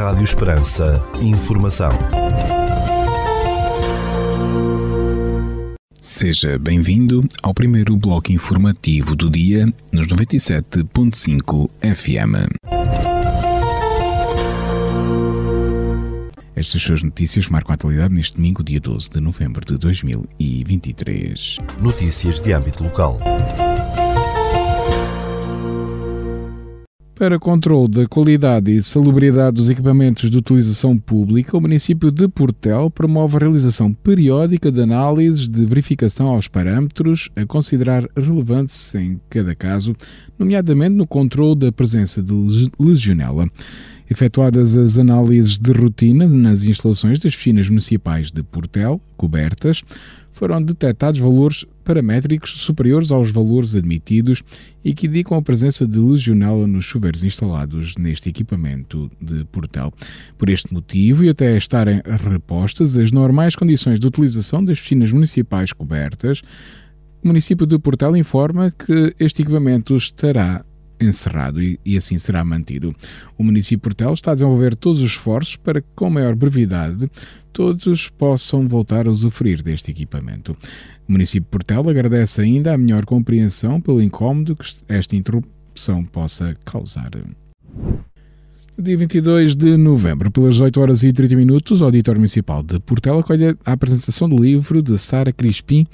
Rádio Esperança. Informação. Seja bem-vindo ao primeiro bloco informativo do dia nos 97.5 FM. Estas suas notícias marcam a atualidade neste domingo, dia 12 de novembro de 2023. Notícias de âmbito local. Para controle da qualidade e salubridade dos equipamentos de utilização pública, o município de Portel promove a realização periódica de análises de verificação aos parâmetros a considerar relevantes em cada caso, nomeadamente no controle da presença de legionela. Efetuadas as análises de rotina nas instalações das piscinas municipais de Portel, cobertas, foram detectados valores paramétricos superiores aos valores admitidos e que indicam a presença de legionela nos chuveiros instalados neste equipamento de portel. Por este motivo, e até estarem repostas as normais condições de utilização das piscinas municipais cobertas, o município de Portel informa que este equipamento estará encerrado e, e, assim será mantido. O município de Portel está a desenvolver todos os esforços para que, com maior brevidade, todos possam voltar a usufruir deste equipamento. O município de Portel agradece ainda a melhor compreensão pelo incómodo que esta interrupção possa causar. Dia 22 de novembro, pelas 8 horas e 30 minutos, o Auditório Municipal de Portel acolhe a apresentação do livro de Sara Crispim,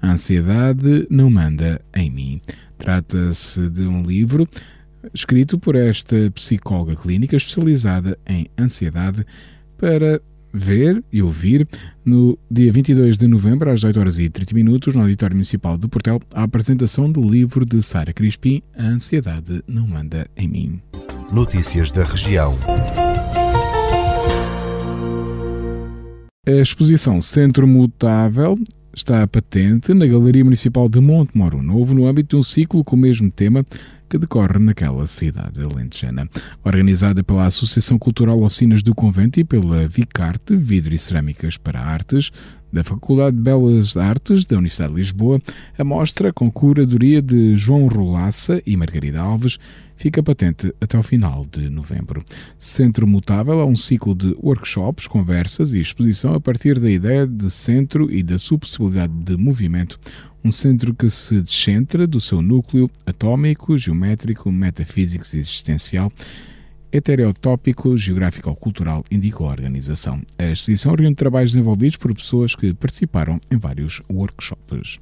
A Ansiedade Não Manda em Mim. Trata-se de um livro escrito por esta psicóloga clínica especializada em ansiedade para ver e ouvir no dia 22 de novembro, às 8 horas e 30 minutos, no Auditório Municipal de Portel, a apresentação do livro de Sara Crispim, A Ansiedade Não Manda em Mim. Notícias da região. A exposição Centro Mutável está patente na Galeria Municipal de Monte Moro Novo no âmbito de um ciclo com o mesmo tema que decorre naquela cidade alentejana. Organizada pela Associação Cultural Oficinas do Convento e pela Vicarte, Vidro e Cerâmicas para Artes, da Faculdade de Belas Artes da Universidade de Lisboa, a mostra, com curadoria de João Rolaça e Margarida Alves, fica patente até o final de novembro. Centro Mutável é um ciclo de workshops, conversas e exposição a partir da ideia de centro e da sua possibilidade de movimento, um centro que se descentra do seu núcleo atômico, geométrico, metafísico e existencial heterotópico geográfico-cultural, indicou a organização. A exposição reúne trabalhos desenvolvidos por pessoas que participaram em vários workshops.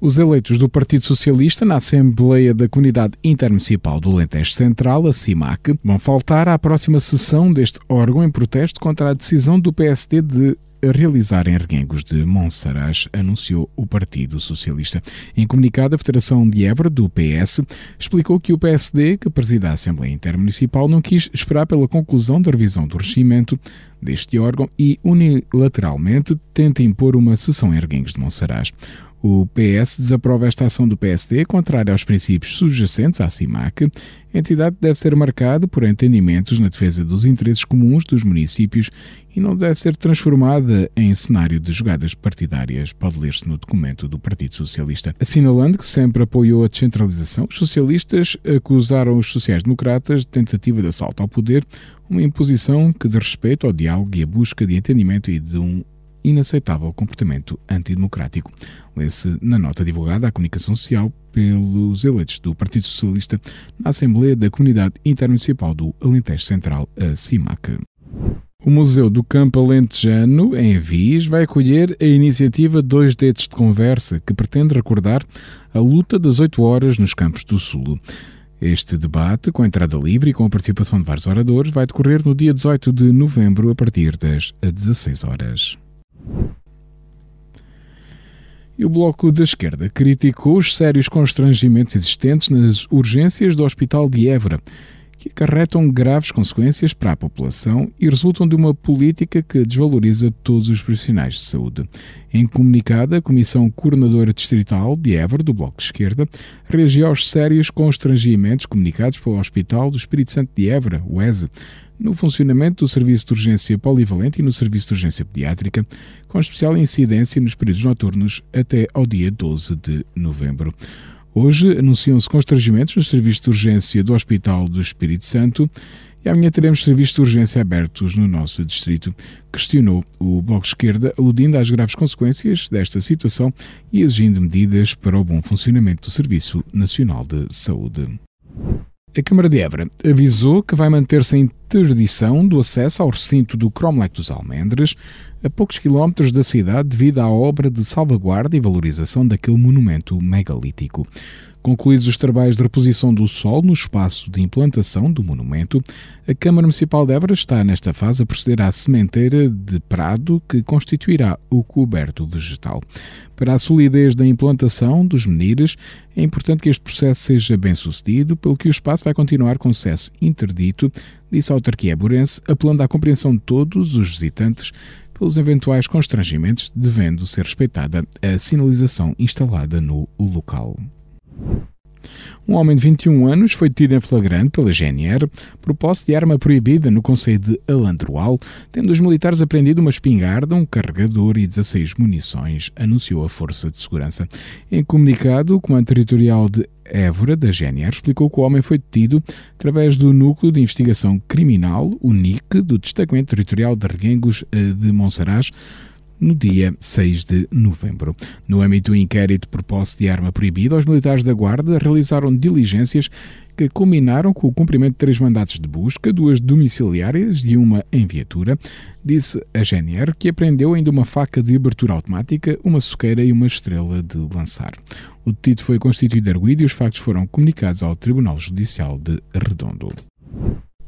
Os eleitos do Partido Socialista na Assembleia da Comunidade Intermunicipal do Alentejo Central, a CIMAC, vão faltar à próxima sessão deste órgão em protesto contra a decisão do PSD de realizar em Reguengos de Monsaraz, anunciou o Partido Socialista. Em comunicado, a Federação de Évora, do PS, explicou que o PSD, que presida a Assembleia Intermunicipal, não quis esperar pela conclusão da revisão do regimento deste órgão e unilateralmente tenta impor uma sessão em Reguengos de Monsaraz. O PS desaprova esta ação do PSD, contrária aos princípios subjacentes à CIMAC. A entidade deve ser marcada por entendimentos na defesa dos interesses comuns dos municípios e não deve ser transformada em cenário de jogadas partidárias, pode ler-se no documento do Partido Socialista. Assinalando que sempre apoiou a descentralização, os socialistas acusaram os sociais-democratas de tentativa de assalto ao poder, uma imposição que de respeito ao diálogo e a busca de entendimento e de um inaceitável comportamento antidemocrático. Lê-se na nota divulgada à comunicação social pelos eleitos do Partido Socialista na Assembleia da Comunidade Intermunicipal do Alentejo Central, a CIMAC. O Museu do Campo Alentejano, em Avis, vai acolher a iniciativa Dois Dedos de Conversa, que pretende recordar a luta das oito horas nos Campos do Sul. Este debate, com entrada livre e com a participação de vários oradores, vai decorrer no dia 18 de novembro, a partir das 16 horas. E o Bloco da Esquerda criticou os sérios constrangimentos existentes nas urgências do Hospital de Évora, que acarretam graves consequências para a população e resultam de uma política que desvaloriza todos os profissionais de saúde. Em comunicado, a Comissão Coordenadora Distrital de Évora, do Bloco de Esquerda, reagiu aos sérios constrangimentos comunicados pelo Hospital do Espírito Santo de Évora, o ESE, no funcionamento do Serviço de Urgência Polivalente e no Serviço de Urgência Pediátrica, com especial incidência nos períodos noturnos até ao dia 12 de novembro. Hoje anunciam-se constrangimentos no Serviço de Urgência do Hospital do Espírito Santo E amanhã teremos serviços de urgência abertos no nosso distrito, questionou o Bloco de Esquerda, aludindo às graves consequências desta situação e exigindo medidas para o bom funcionamento do Serviço Nacional de Saúde. A Câmara de Évora avisou que vai manter-se a interdição do acesso ao recinto do Cromlech dos Almendres, a poucos quilómetros da cidade, devido à obra de salvaguarda e valorização daquele monumento megalítico. Concluídos os trabalhos de reposição do solo no espaço de implantação do monumento, a Câmara Municipal de Évora está nesta fase a proceder à sementeira de prado que constituirá o coberto vegetal. Para a solidez da implantação dos menires, é importante que este processo seja bem sucedido, pelo que o espaço vai continuar com acesso interdito, disse a autarquia burense, apelando à compreensão de todos os visitantes pelos eventuais constrangimentos, devendo ser respeitada a sinalização instalada no local. Um homem de 21 anos foi detido em flagrante pela GNR por posse de arma proibida no Conselho de Alandroal, tendo os militares apreendido uma espingarda, um carregador e 16 munições, anunciou a Força de Segurança. Em comunicado, o Comando Territorial de Évora, da GNR, explicou que o homem foi detido através do Núcleo de Investigação Criminal, o NIC, do Destacamento Territorial de Reguengos eh, de Monsaraz, no dia 6 de novembro. No âmbito do inquérito por posse de arma proibida, os militares da Guarda realizaram diligências que culminaram com o cumprimento de três mandatos de busca, duas domiciliárias e uma em viatura. Disse a GNR que apreendeu ainda uma faca de abertura automática, uma soqueira e uma estrela de lançar. O detido foi constituído arguído e os factos foram comunicados ao Tribunal Judicial de Redondo.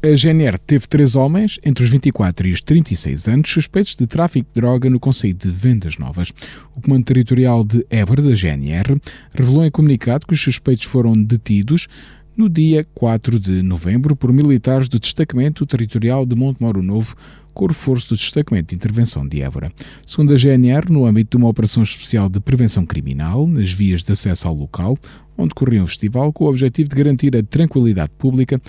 A GNR teve três homens, entre os 24 e os 36 anos, suspeitos de tráfico de droga no Conselho de Vendas Novas. O Comando Territorial de Évora, da GNR, revelou em comunicado que os suspeitos foram detidos no dia 4 de novembro por militares do Destacamento Territorial de Montemoro Novo, com o reforço do Destacamento de Intervenção de Évora. Segundo a GNR, no âmbito de uma operação especial de prevenção criminal, nas vias de acesso ao local, onde corria o festival, com o objetivo de garantir a tranquilidade pública,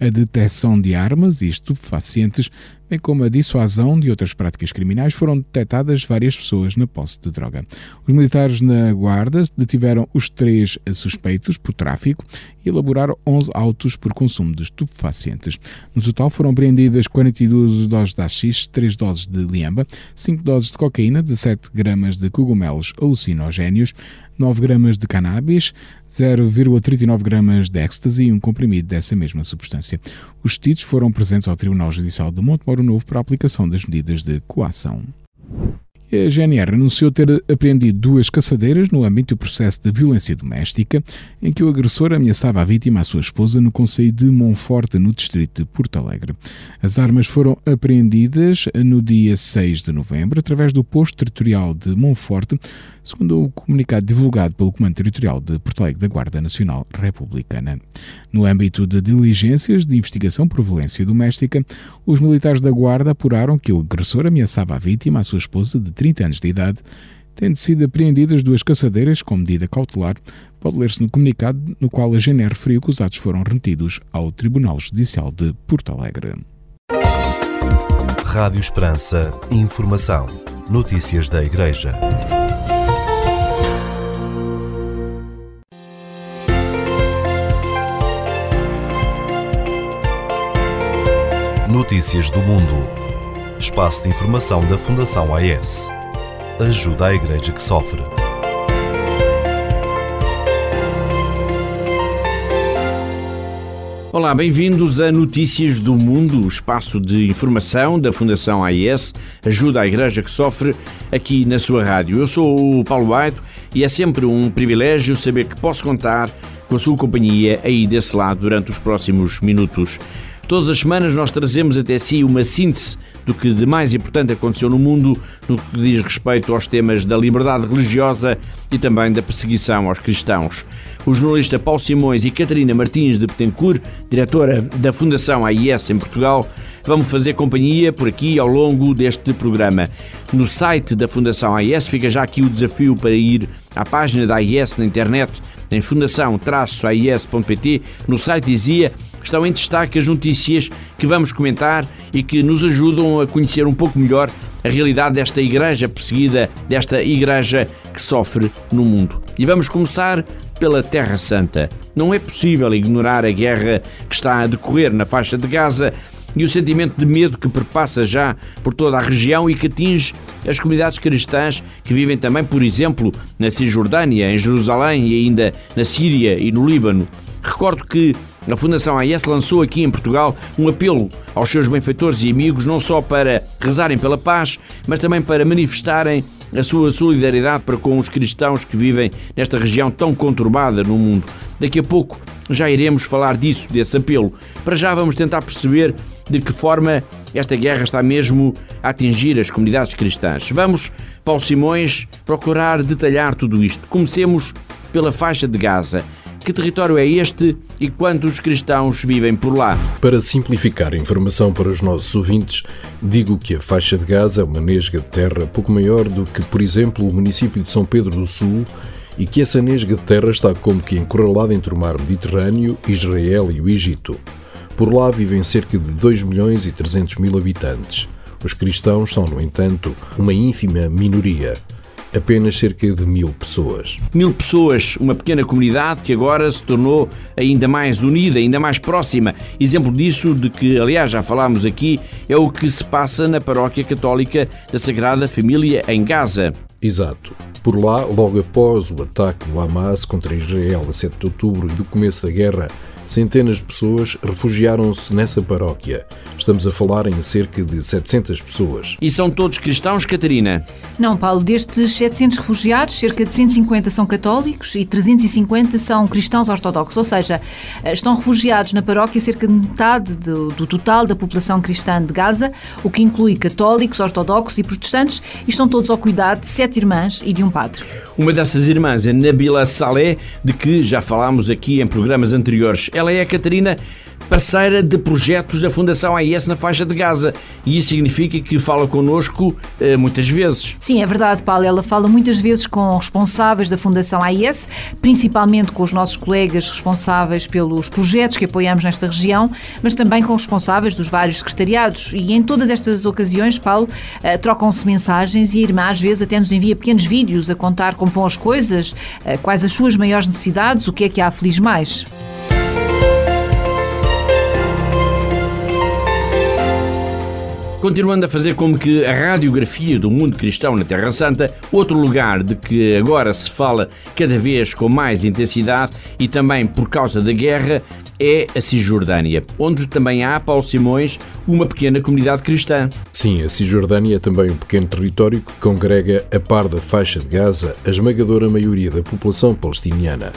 a detecção de armas e estupefacientes, bem como a dissuasão de outras práticas criminais, foram detectadas várias pessoas na posse de droga. Os militares na guarda detiveram os três suspeitos por tráfico e elaboraram 11 autos por consumo de estupefacientes. No total foram apreendidas 42 doses de AX, 3 doses de liamba, 5 doses de cocaína, 17 gramas de cogumelos alucinogénios, 9 gramas de cannabis, 0,39 gramas de ecstasy e um comprimido dessa mesma substância. Os detidos foram presentes ao Tribunal Judicial de Montemoro Novo para a aplicação das medidas de coação. A GNR anunciou ter apreendido duas caçadeiras no âmbito do processo de violência doméstica, em que o agressor ameaçava a vítima, a sua esposa, no Conselho de Monforte, no distrito de Porto Alegre. As armas foram apreendidas no dia 6 de novembro, através do posto territorial de Monforte, segundo o comunicado divulgado pelo Comando Territorial de Porto Alegre da Guarda Nacional Republicana. No âmbito de diligências de investigação por violência doméstica, os militares da Guarda apuraram que o agressor ameaçava a vítima, a sua esposa de 30 anos de idade, tendo sido apreendidas duas caçadeiras com medida cautelar, pode ler-se no comunicado no qual a GNR referiu que os atos foram remetidos ao Tribunal Judicial de Porto Alegre. Rádio Esperança. Informação. Notícias da Igreja. Notícias do Mundo. Espaço de informação da Fundação AES. Ajuda a Igreja que sofre. Olá, bem-vindos a Notícias do Mundo, o espaço de informação da Fundação AIS, ajuda a Igreja que sofre, aqui na sua rádio. Eu sou o Paulo Baito e é sempre um privilégio saber que posso contar com a sua companhia aí desse lado durante os próximos minutos. Todas as semanas nós trazemos até si uma síntese do que de mais importante aconteceu no mundo no que diz respeito aos temas da liberdade religiosa e também da perseguição aos cristãos. O jornalista Paulo Simões e Catarina Martins de Betancourt, diretora da Fundação AIS em Portugal, vão fazer companhia por aqui ao longo deste programa. No site da Fundação AIS fica já aqui o desafio para ir à página da AIS na internet, em fundação-ais.pt. No site dizia estão em destaque as notícias que vamos comentar e que nos ajudam a conhecer um pouco melhor a realidade desta igreja perseguida, desta igreja que sofre no mundo. E vamos começar pela Terra Santa. Não é possível ignorar a guerra que está a decorrer na faixa de Gaza e o sentimento de medo que perpassa já por toda a região e que atinge as comunidades cristãs que vivem também, por exemplo, na Cisjordânia, em Jerusalém e ainda na Síria e no Líbano. Recordo que a Fundação AIS lançou aqui em Portugal um apelo aos seus benfeitores e amigos, não só para rezarem pela paz, mas também para manifestarem a sua solidariedade para com os cristãos que vivem nesta região tão conturbada no mundo. Daqui a pouco já iremos falar disso, desse apelo. Para já vamos tentar perceber de que forma esta guerra está mesmo a atingir as comunidades cristãs. Vamos, Paulo Simões, procurar detalhar tudo isto. Comecemos pela faixa de Gaza. Que território é este e quantos cristãos vivem por lá? Para simplificar a informação para os nossos ouvintes, digo que a faixa de Gaza é uma nesga de terra pouco maior do que, por exemplo, o município de São Pedro do Sul e que essa nesga de terra está como que encurralada entre o mar Mediterrâneo, Israel e o Egito. Por lá vivem cerca de 2 milhões e 300 mil habitantes. Os cristãos são, no entanto, uma ínfima minoria apenas cerca de mil pessoas. Mil pessoas, uma pequena comunidade que agora se tornou ainda mais unida, ainda mais próxima. Exemplo disso, de que aliás já falámos aqui, é o que se passa na paróquia católica da Sagrada Família em Gaza. Exato. Por lá, logo após o ataque do Hamas contra Israel a 7 de outubro e do começo da guerra, centenas de pessoas refugiaram-se nessa paróquia. Estamos a falar em cerca de 700 pessoas. E são todos cristãos, Catarina? Não, Paulo. Destes 700 refugiados, cerca de 150 são católicos e 350 são cristãos ortodoxos. Ou seja, estão refugiados na paróquia cerca de metade do, do total da população cristã de Gaza, o que inclui católicos, ortodoxos e protestantes, e estão todos ao cuidado de sete irmãs e de um padre. Uma dessas irmãs é Nabila Saleh, de que já falámos aqui em programas anteriores. Ela é a Catarina parceira de projetos da Fundação AIS na faixa de Gaza. E isso significa que fala connosco eh, muitas vezes. Sim, é verdade, Paulo. Ela fala muitas vezes com responsáveis da Fundação AIS, principalmente com os nossos colegas responsáveis pelos projetos que apoiamos nesta região, mas também com responsáveis dos vários secretariados. E em todas estas ocasiões, Paulo, eh, trocam-se mensagens e a irmã às vezes até nos envia pequenos vídeos a contar como vão as coisas, eh, quais as suas maiores necessidades, o que é que a aflige mais. Continuando a fazer como que a radiografia do mundo cristão na Terra Santa, outro lugar de que agora se fala cada vez com mais intensidade e também por causa da guerra é a Cisjordânia, onde também há, Paulo Simões, uma pequena comunidade cristã. Sim, a Cisjordânia é também um pequeno território que congrega, a par da faixa de Gaza, a esmagadora maioria da população palestiniana.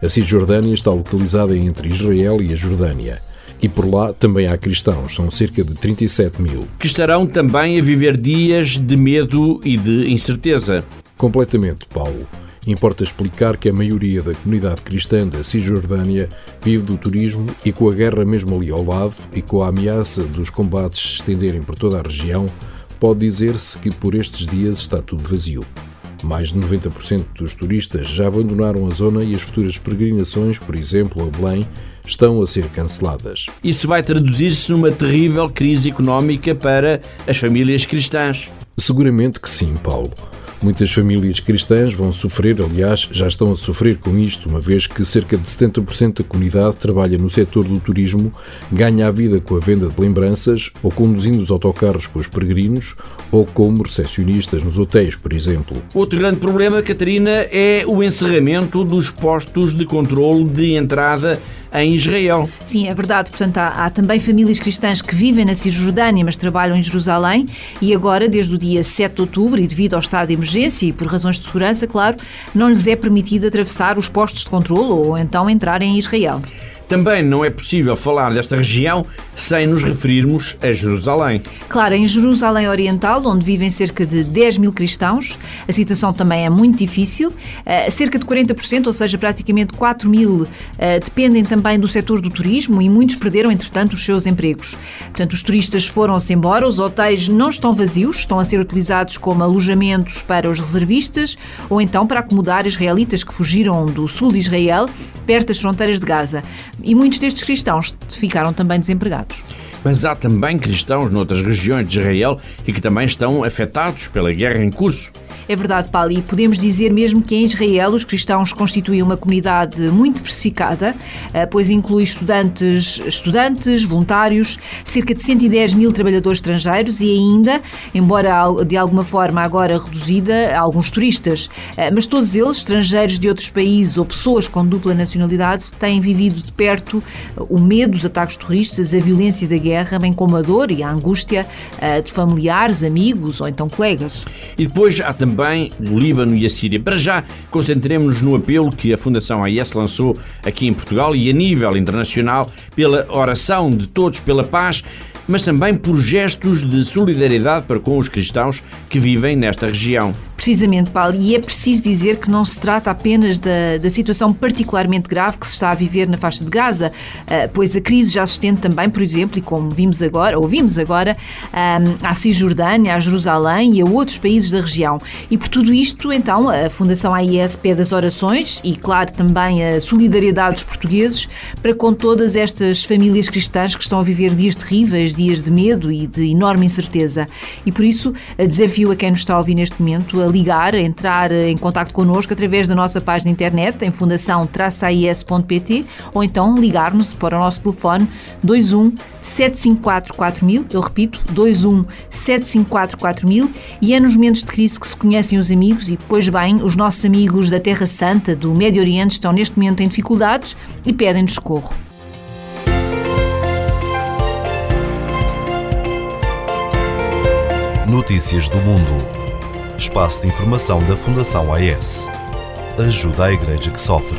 A Cisjordânia está localizada entre Israel e a Jordânia e por lá também há cristãos, são cerca de 37 mil. Que estarão também a viver dias de medo e de incerteza. Completamente, Paulo. Importa explicar que a maioria da comunidade cristã da Cisjordânia vive do turismo e com a guerra mesmo ali ao lado e com a ameaça dos combates se estenderem por toda a região, pode dizer-se que por estes dias está tudo vazio. Mais de 90% dos turistas já abandonaram a zona e as futuras peregrinações, por exemplo, a Belém, estão a ser canceladas. Isso vai traduzir-se numa terrível crise económica para as famílias cristãs. Seguramente que sim, Paulo. Muitas famílias cristãs vão sofrer, aliás, já estão a sofrer com isto, uma vez que cerca de 70% da comunidade trabalha no setor do turismo, ganha a vida com a venda de lembranças, ou conduzindo os autocarros com os peregrinos, ou como recepcionistas nos hotéis, por exemplo. Outro grande problema, Catarina, é o encerramento dos postos de controle de entrada em Israel. Sim, é verdade. Portanto, há, há, também famílias cristãs que vivem na Cisjordânia, mas trabalham em Jerusalém e agora, desde o dia 7 de outubro e devido ao estado de emergência e por razões de segurança, claro, não lhes é permitido atravessar os postos de controle ou então entrar em Israel. Também não é possível falar desta região sem nos referirmos a Jerusalém. Claro, em Jerusalém Oriental, onde vivem cerca de 10 mil cristãos, a situação também é muito difícil. Uh, cerca de 40%, ou seja, praticamente 4 mil, uh, dependem também do setor do turismo e muitos perderam, entretanto, os seus empregos. Portanto, os turistas foram-se embora, os hotéis não estão vazios, estão a ser utilizados como alojamentos para os reservistas ou então para acomodar israelitas que fugiram do sul de Israel, perto das fronteiras de Gaza e muitos destes cristãos ficaram também desempregados. Mas há também cristãos noutras regiões de Israel e que também estão afetados pela guerra em curso. É verdade, Paulo, e podemos dizer mesmo que em Israel os cristãos constituem uma comunidade muito diversificada, eh, pois inclui estudantes, estudantes, voluntários, cerca de 110 mil trabalhadores estrangeiros e ainda, embora de alguma forma agora reduzida, alguns turistas. Eh, mas todos eles, estrangeiros de outros países ou pessoas com dupla nacionalidade, têm vivido de perto o medo dos ataques terroristas, a violência da guerra, bem como a dor e a angústia eh, de familiares, amigos ou então colegas. E depois há também o Líbano e a Síria. Para já, concentremos-nos no apelo que a Fundação AIS lançou aqui em Portugal e a nível internacional pela oração de todos pela paz mas também por gestos de solidariedade para com os cristãos que vivem nesta região. Precisamente, Paulo, e é preciso dizer que não se trata apenas da, da situação particularmente grave que se está a viver na faixa de Gaza, ah, pois a crise já se estende também, por exemplo, e como vimos agora, ouvimos agora, à Cisjordânia, a Jerusalém e a outros países da região. E por tudo isto, então, a Fundação AIS pede as orações e, claro, também a solidariedade dos portugueses para com todas estas famílias cristãs que estão a viver dias terríveis, dias de medo e de enorme incerteza. E por isso, desafio a quem nos está a ouvir neste momento a ligar, entrar em contato connosco através da nossa página internet em fundação-ais.pt ou então ligar-nos para o nosso telefone 21 754 4000, eu repito, 21 754 4000 e é nos momentos de crise que se conhecem os amigos e, pois bem, os nossos amigos da Terra Santa, do Médio Oriente, estão neste momento em dificuldades e pedem-nos socorro. Notícias do Mundo. Espaço de informação da Fundação AES. Ajuda a Igreja que sofre.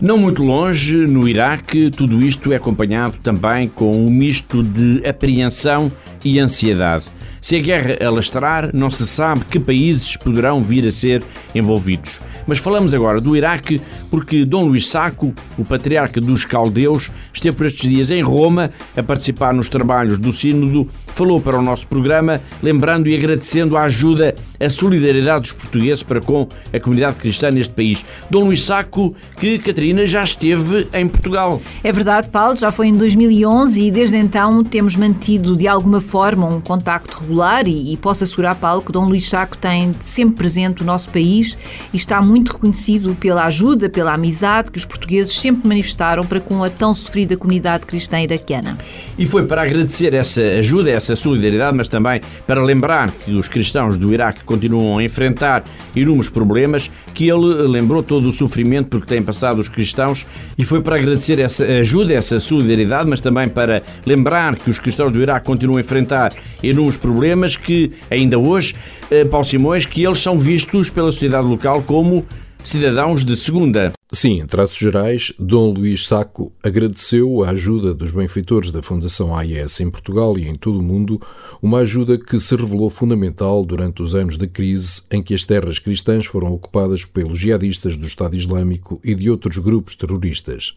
Não muito longe, no Iraque, tudo isto é acompanhado também com um misto de apreensão e ansiedade. Se a guerra alastrar, não se sabe que países poderão vir a ser envolvidos. Mas falamos agora do Iraque porque Dom Luís Saco, o patriarca dos caldeus, esteve por estes dias em Roma a participar nos trabalhos do Sínodo, falou para o nosso programa, lembrando e agradecendo a ajuda, a solidariedade dos portugueses para com a comunidade cristã neste país. Dom Luís Saco, que Catarina já esteve em Portugal. É verdade, Paulo, já foi em 2011 e desde então temos mantido de alguma forma um contacto regular e, e posso assegurar, Paulo, que Dom Luís Saco tem sempre presente o nosso país e está muito reconhecido pela ajuda, pela amizade que os portugueses sempre manifestaram para com a tão sofrida comunidade cristã iraquiana. E foi para agradecer essa ajuda, essa solidariedade, mas também para lembrar que os cristãos do Iraque continuam a enfrentar inúmeros problemas, que ele lembrou todo o sofrimento porque têm passado os cristãos e foi para agradecer essa ajuda, essa solidariedade, mas também para lembrar que os cristãos do Iraque continuam a enfrentar inúmeros problemas que ainda hoje, eh, Paulo Simões, que eles são vistos pela sociedade local como cidadãos de segunda. Sim, em traços gerais, Dom Luís Saco agradeceu a ajuda dos benfeitores da Fundação AIS em Portugal e em todo o mundo, uma ajuda que se revelou fundamental durante os anos de crise em que as terras cristãs foram ocupadas pelos jihadistas do Estado Islâmico e de outros grupos terroristas.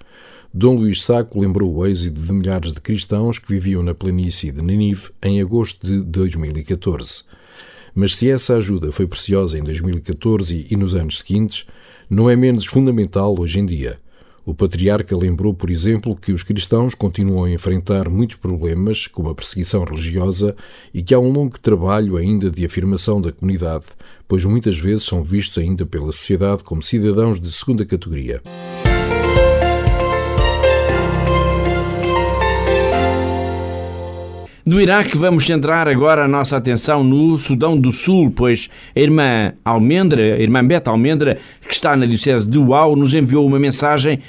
Dom Luís Saco lembrou o êxito de milhares de cristãos que viviam na planície de Ninive em agosto de 2014. Mas se essa ajuda foi preciosa em 2014 e nos anos seguintes, não é menos fundamental hoje em dia. O patriarca lembrou, por exemplo, que os cristãos continuam a enfrentar muitos problemas, como a perseguição religiosa, e que há um longo trabalho ainda de afirmação da comunidade, pois muitas vezes são vistos ainda pela sociedade como cidadãos de segunda categoria. Do Iraque vamos centrar agora a nossa atenção no Sudão do Sul, pois a irmã Almendra, a irmã Beta Almendra, que está na Diocese de Uau, nos enviou uma mensagem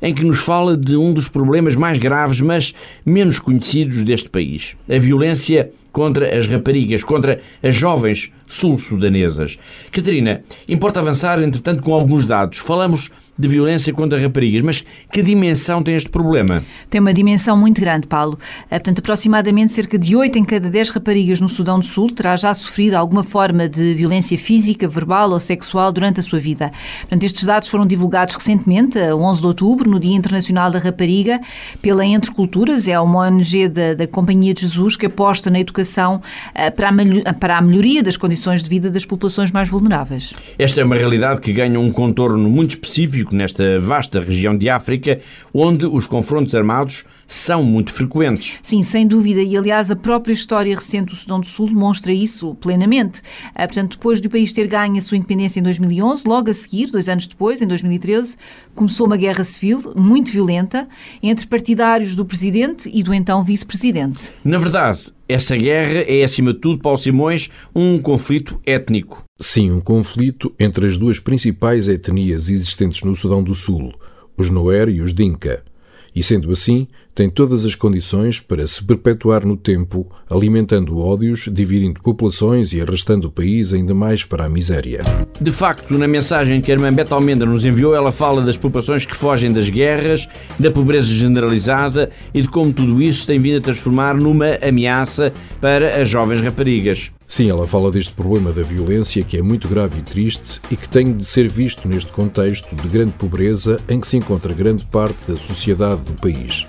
em que nos fala de um dos problemas mais graves, mas menos conhecidos deste país: a violência contra as raparigas, contra as jovens sul-sudanesas. Catarina, importa avançar, entretanto, com alguns dados. Falamos de violência contra raparigas. Mas que dimensão tem este problema? Tem uma dimensão muito grande, Paulo. Eh, portanto, aproximadamente cerca de 8 em cada 10 raparigas no Sudão do Sul terá já sofrido alguma forma de violência física, verbal ou sexual durante a sua vida. Portanto, estes dados foram divulgados recentemente, a 11 de outubro, no Dia Internacional da Rapariga, pela Entre Culturas, é uma ONG da, da Companhia de Jesus que aposta na educação eh, para a, para a melhoria das condições de vida das populações mais vulneráveis. Esta é uma realidade que ganha um contorno muito específico nesta vasta região de África, onde os confrontos armados são muito frequentes. Sim, sem dúvida, e aliás a própria história recente do Sudão do Sul demonstra isso plenamente. Ah, portanto, depois do país ter ganho a sua independência em 2011, logo a seguir, dois anos depois, em 2013, começou uma guerra civil muito violenta entre partidários do presidente e do então vice-presidente. Na verdade, essa guerra é, acima de tudo, Paulo Simões, um conflito étnico. Sim, um conflito entre as duas principais etnias existentes no Sudão do Sul, os Noer e os Dinka e, sendo assim, tem todas as condições para se perpetuar no tempo, alimentando ódios, dividindo populações e arrastando o país ainda mais para a miséria. De facto, na mensagem que a irmã Beta Almenda nos enviou, ela fala das populações que fogem das guerras, da pobreza generalizada e de como tudo isso tem vindo a transformar numa ameaça para as jovens raparigas. Sim, ela fala deste problema da violência que é muito grave e triste e que tem de ser visto neste contexto de grande pobreza em que se encontra grande parte da sociedade do país.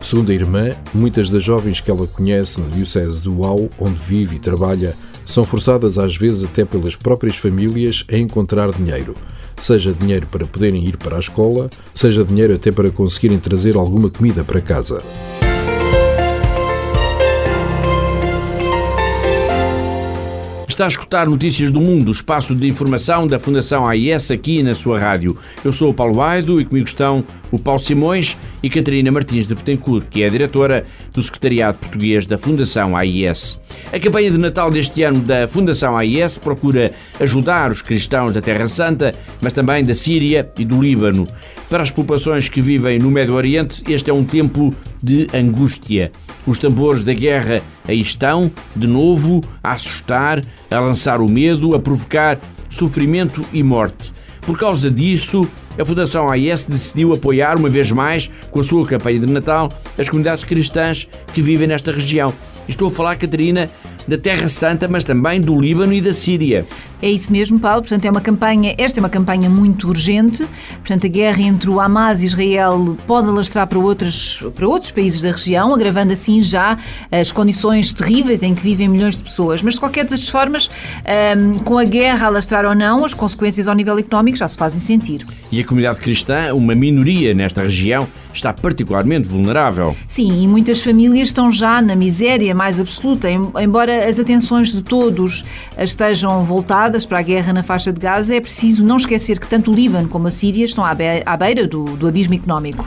Segundo a irmã, muitas das jovens que ela conhece na Diocese do Uau, onde vive e trabalha, são forçadas às vezes até pelas próprias famílias a encontrar dinheiro, seja dinheiro para poderem ir para a escola, seja dinheiro até para conseguirem trazer alguma comida para casa. Está a escutar notícias do mundo, espaço de informação da Fundação AIS aqui na sua rádio. Eu sou o Paulo Aido e comigo estão o Paulo Simões e Catarina Martins de Betancourt, que é a diretora do Secretariado Português da Fundação AIS. A campanha de Natal deste ano da Fundação AIS procura ajudar os cristãos da Terra Santa, mas também da Síria e do Líbano. Para as populações que vivem no Médio Oriente, este é um tempo de angústia. Os tambores da guerra aí estão, de novo, a assustar, a lançar o medo, a provocar sofrimento e morte. Por causa disso, a Fundação AIS decidiu apoiar, uma vez mais, com a sua campanha de Natal, as comunidades cristãs que vivem nesta região. Estou a falar, Catarina, da Terra Santa, mas também do Líbano e da Síria. É isso mesmo, Paulo. Portanto, é uma campanha, esta é uma campanha muito urgente. Portanto, a guerra entre o Hamas e Israel pode alastrar para outros, para outros países da região, agravando assim já as condições terríveis em que vivem milhões de pessoas. Mas, de qualquer das formas, um, com a guerra a alastrar ou não, as consequências ao nível económico já se fazem sentir. E a comunidade cristã, uma minoria nesta região, está particularmente vulnerável. Sim, e muitas famílias estão já na miséria mais absoluta, embora as atenções de todos estejam voltadas para a guerra na faixa de Gaza, é preciso não esquecer que tanto o Líbano como a Síria estão à beira do, do abismo económico.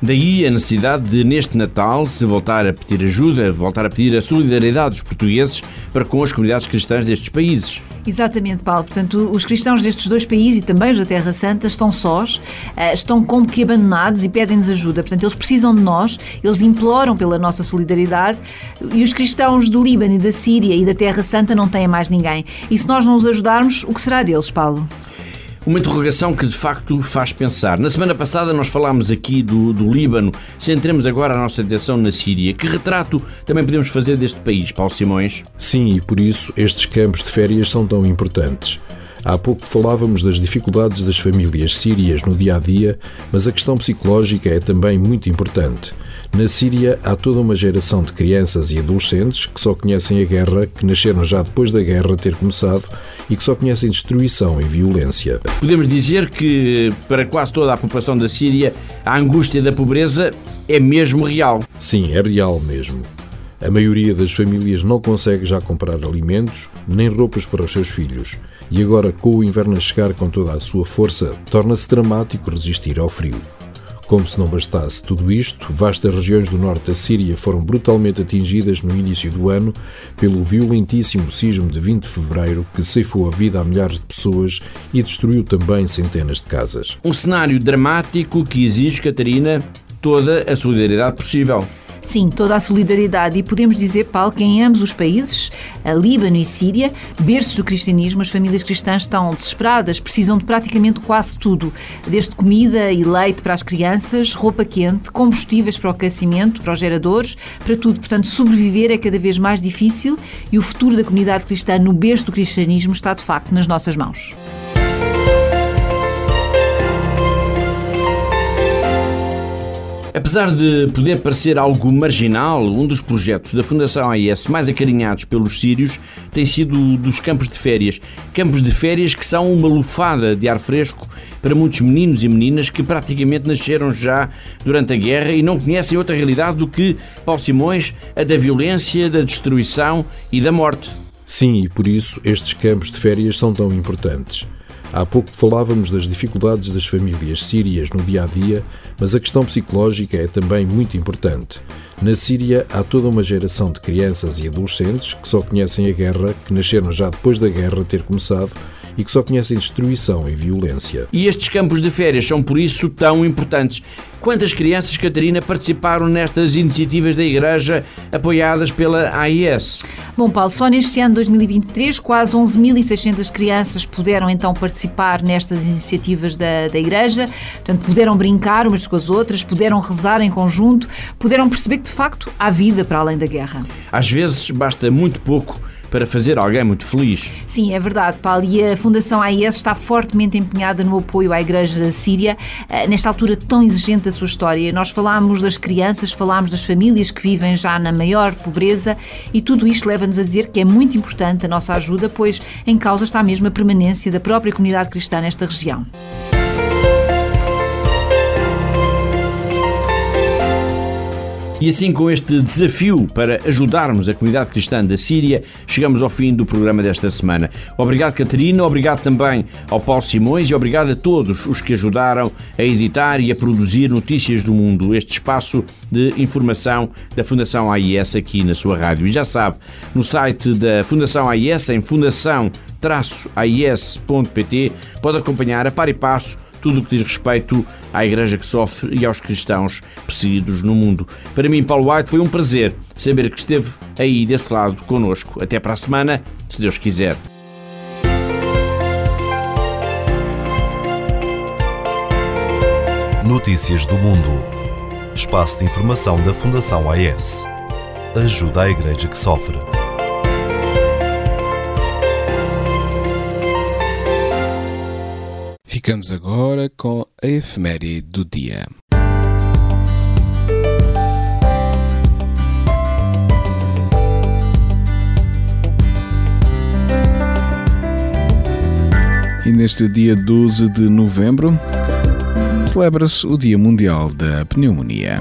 Daí a necessidade de, neste Natal, se voltar a pedir ajuda, voltar a pedir a solidariedade dos portugueses para com as comunidades cristãs destes países. Exatamente, Paulo. Portanto, os cristãos destes dois países e também os da Terra Santa estão sós, eh, estão como que abandonados e pedem-nos ajuda. Portanto, eles precisam de nós, eles imploram pela nossa solidariedade e os cristãos do Líbano e da Síria e da Terra Santa não têm mais ninguém. E se nós não os ajudarmos, o que será deles, Paulo? Uma interrogação que de facto faz pensar. Na semana passada nós falámos aqui do, do Líbano, centremos agora a nossa atenção na Síria. Que retrato também podemos fazer deste país, Paulo Simões? Sim, e por isso estes campos de férias são tão importantes. Há pouco falávamos das dificuldades das famílias sírias no dia a dia, mas a questão psicológica é também muito importante. Na Síria há toda uma geração de crianças e adolescentes que só conhecem a guerra, que nasceram já depois da guerra ter começado e que só conhecem destruição e violência. Podemos dizer que para quase toda a população da Síria a angústia da pobreza é mesmo real. Sim, é real mesmo. A maioria das famílias não consegue já comprar alimentos nem roupas para os seus filhos, e agora, com o inverno a chegar com toda a sua força, torna-se dramático resistir ao frio. Como se não bastasse tudo isto, vastas regiões do norte da Síria foram brutalmente atingidas no início do ano pelo violentíssimo sismo de 20 de fevereiro que ceifou a vida a milhares de pessoas e destruiu também centenas de casas. Um cenário dramático que exige, Catarina, toda a solidariedade possível. Sim, toda a solidariedade. E podemos dizer, Paulo, que em ambos os países, a Líbano e Síria, berços do cristianismo, as famílias cristãs estão desesperadas, precisam de praticamente quase tudo, desde comida e leite para as crianças, roupa quente, combustíveis para o aquecimento, para os geradores, para tudo. Portanto, sobreviver é cada vez mais difícil e o futuro da comunidade cristã no berço do cristianismo está de facto nas nossas mãos. Apesar de poder parecer algo marginal, um dos projetos da Fundação AIS mais acarinhados pelos sírios tem sido dos campos de férias. Campos de férias que são uma lufada de ar fresco para muitos meninos e meninas que praticamente nasceram já durante a guerra e não conhecem outra realidade do que, Paulo Simões, a da violência, da destruição e da morte. Sim, e por isso estes campos de férias são tão importantes. Há pouco falávamos das dificuldades das famílias sírias no dia a dia, mas a questão psicológica é também muito importante. Na Síria há toda uma geração de crianças e adolescentes que só conhecem a guerra, que nasceram já depois da guerra ter começado e que só conhecem destruição e violência. E estes campos de férias são por isso tão importantes. Quantas crianças, Catarina, participaram nestas iniciativas da Igreja apoiadas pela AIS? Bom, Paulo, só neste ano 2023, quase 11.600 crianças puderam então participar nestas iniciativas da, da Igreja. Portanto, puderam brincar umas com as outras, puderam rezar em conjunto, puderam perceber que de facto há vida para além da guerra. Às vezes basta muito pouco para fazer alguém muito feliz. Sim, é verdade, Paulo. E a Fundação AIS está fortemente empenhada no apoio à Igreja da Síria, eh, nesta altura tão exigente da sua história. Nós falámos das crianças, falámos das famílias que vivem já na maior pobreza e tudo isto leva-nos a dizer que é muito importante a nossa ajuda, pois em causa está mesmo a permanência da própria comunidade cristã nesta região. E assim, com este desafio para ajudarmos a comunidade cristã da Síria, chegamos ao fim do programa desta semana. Obrigado, Catarina, obrigado também ao Paulo Simões e obrigado a todos os que ajudaram a editar e a produzir Notícias do Mundo, este espaço de informação da Fundação AIS aqui na sua rádio. E já sabe, no site da Fundação AIS, em fundação-ais.pt, pode acompanhar a par e passo tudo o que diz respeito à Igreja que sofre e aos cristãos perseguidos no mundo. Para mim, Paulo White, foi um prazer saber que esteve aí desse lado conosco. Até para a semana, se Deus quiser. Notícias do Mundo. Espaço de informação da Fundação AES. Ajuda a Igreja que sofre. Ficamos agora com a efeméride do dia. E neste dia 12 de novembro celebra-se o Dia Mundial da Pneumonia.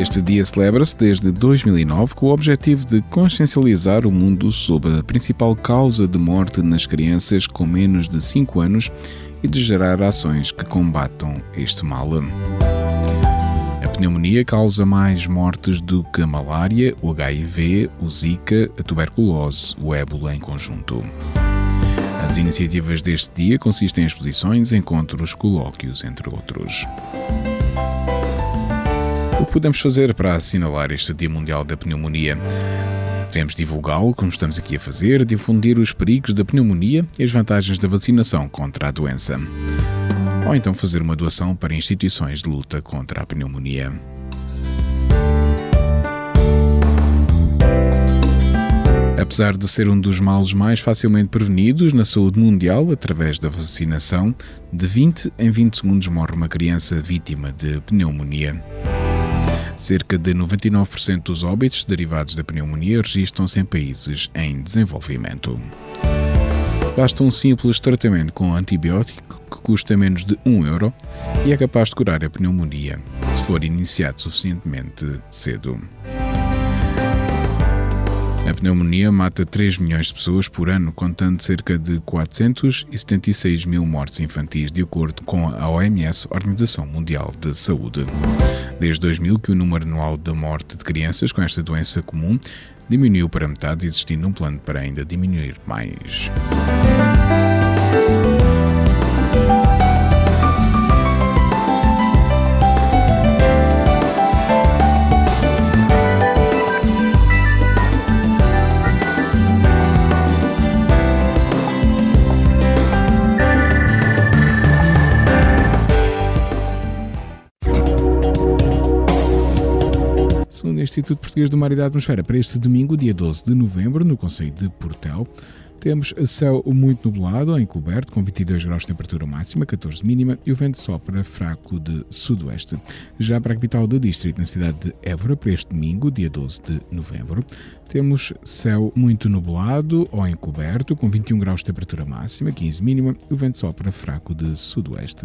Este dia celebra-se desde 2009 com o objetivo de consciencializar o mundo sobre a principal causa de morte nas crianças com menos de 5 anos e de gerar ações que combatam este mal. A pneumonia causa mais mortes do que a malária, o HIV, o Zika, a tuberculose, o ébola em conjunto. As iniciativas deste dia consistem em exposições, encontros, colóquios, entre outros. O que podemos fazer para assinalar este Dia Mundial da Pneumonia? Devemos divulgá-lo, como estamos aqui a fazer, difundir os perigos da pneumonia e as vantagens da vacinação contra a doença. Ou então fazer uma doação para instituições de luta contra a pneumonia. Apesar de ser um dos males mais facilmente prevenidos na saúde mundial através da vacinação, de 20 em 20 segundos morre uma criança vítima de pneumonia. Cerca de 99% dos óbitos derivados da pneumonia registram-se em países em desenvolvimento. Basta um simples tratamento com antibiótico que custa menos de 1 euro e é capaz de curar a pneumonia, se for iniciado suficientemente cedo. A pneumonia mata 3 milhões de pessoas por ano, contando cerca de 476 mil mortes infantis, de acordo com a OMS, Organização Mundial de Saúde. Desde 2000 que o número anual de morte de crianças com esta doença comum diminuiu para metade, existindo um plano para ainda diminuir mais. Instituto Português do Mar e da Atmosfera para este domingo, dia 12 de novembro, no Conselho de Portel. Temos céu muito nublado, encoberto, com 22 graus de temperatura máxima, 14 mínima, e o vento sopra fraco de sudoeste. Já para a capital do distrito, na cidade de Évora, para este domingo, dia 12 de novembro, temos céu muito nublado ou encoberto, com 21 graus de temperatura máxima, 15 mínima, e o vento sopra fraco de sudoeste.